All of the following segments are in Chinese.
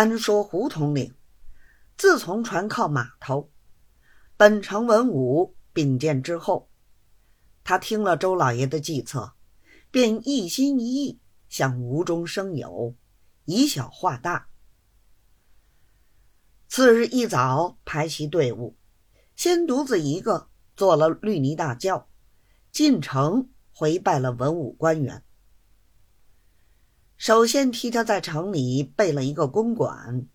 单说胡统领，自从船靠码头，本城文武并肩之后，他听了周老爷的计策，便一心一意想无中生有，以小化大。次日一早，排齐队伍，先独自一个坐了绿泥大轿，进城回拜了文武官员。首先替他在城里备了一个公馆。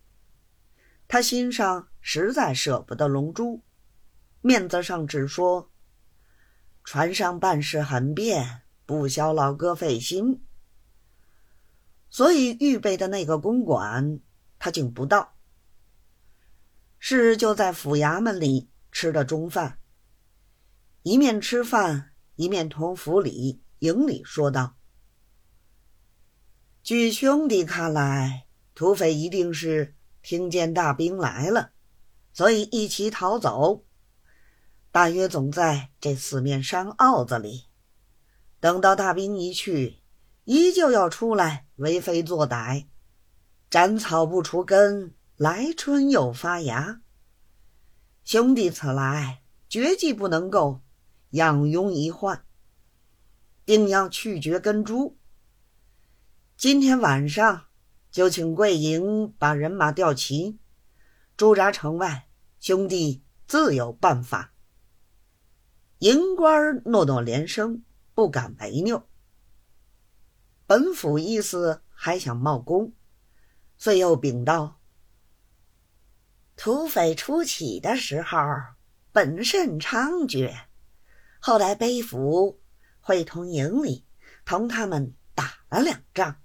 他心上实在舍不得龙珠，面子上只说：“船上办事很便，不消老哥费心。”所以预备的那个公馆，他竟不到。是就在府衙门里吃的中饭，一面吃饭，一面同府里营里说道。据兄弟看来，土匪一定是听见大兵来了，所以一齐逃走。大约总在这四面山坳子里。等到大兵一去，依旧要出来为非作歹。斩草不除根，来春又发芽。兄弟此来，绝技不能够养庸一患，定要去绝根株。今天晚上就请贵营把人马调齐，驻扎城外。兄弟自有办法。营官诺诺连声，不敢违拗。本府意思还想冒功，遂又禀道：土匪初起的时候，本甚猖獗，后来背府会同营里，同他们打了两仗。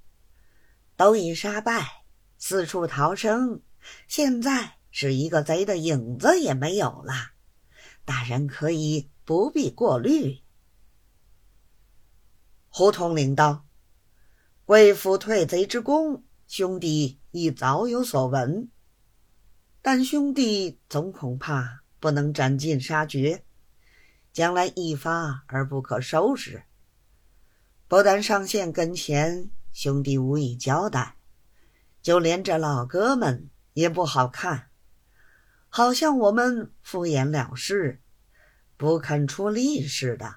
都已杀败，四处逃生，现在是一个贼的影子也没有了。大人可以不必过虑。胡统领道：“贵府退贼之功，兄弟亦早有所闻，但兄弟总恐怕不能斩尽杀绝，将来一发而不可收拾。不但上线跟前。”兄弟无以交代，就连这老哥们也不好看，好像我们敷衍了事，不肯出力似的。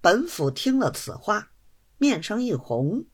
本府听了此话，面上一红，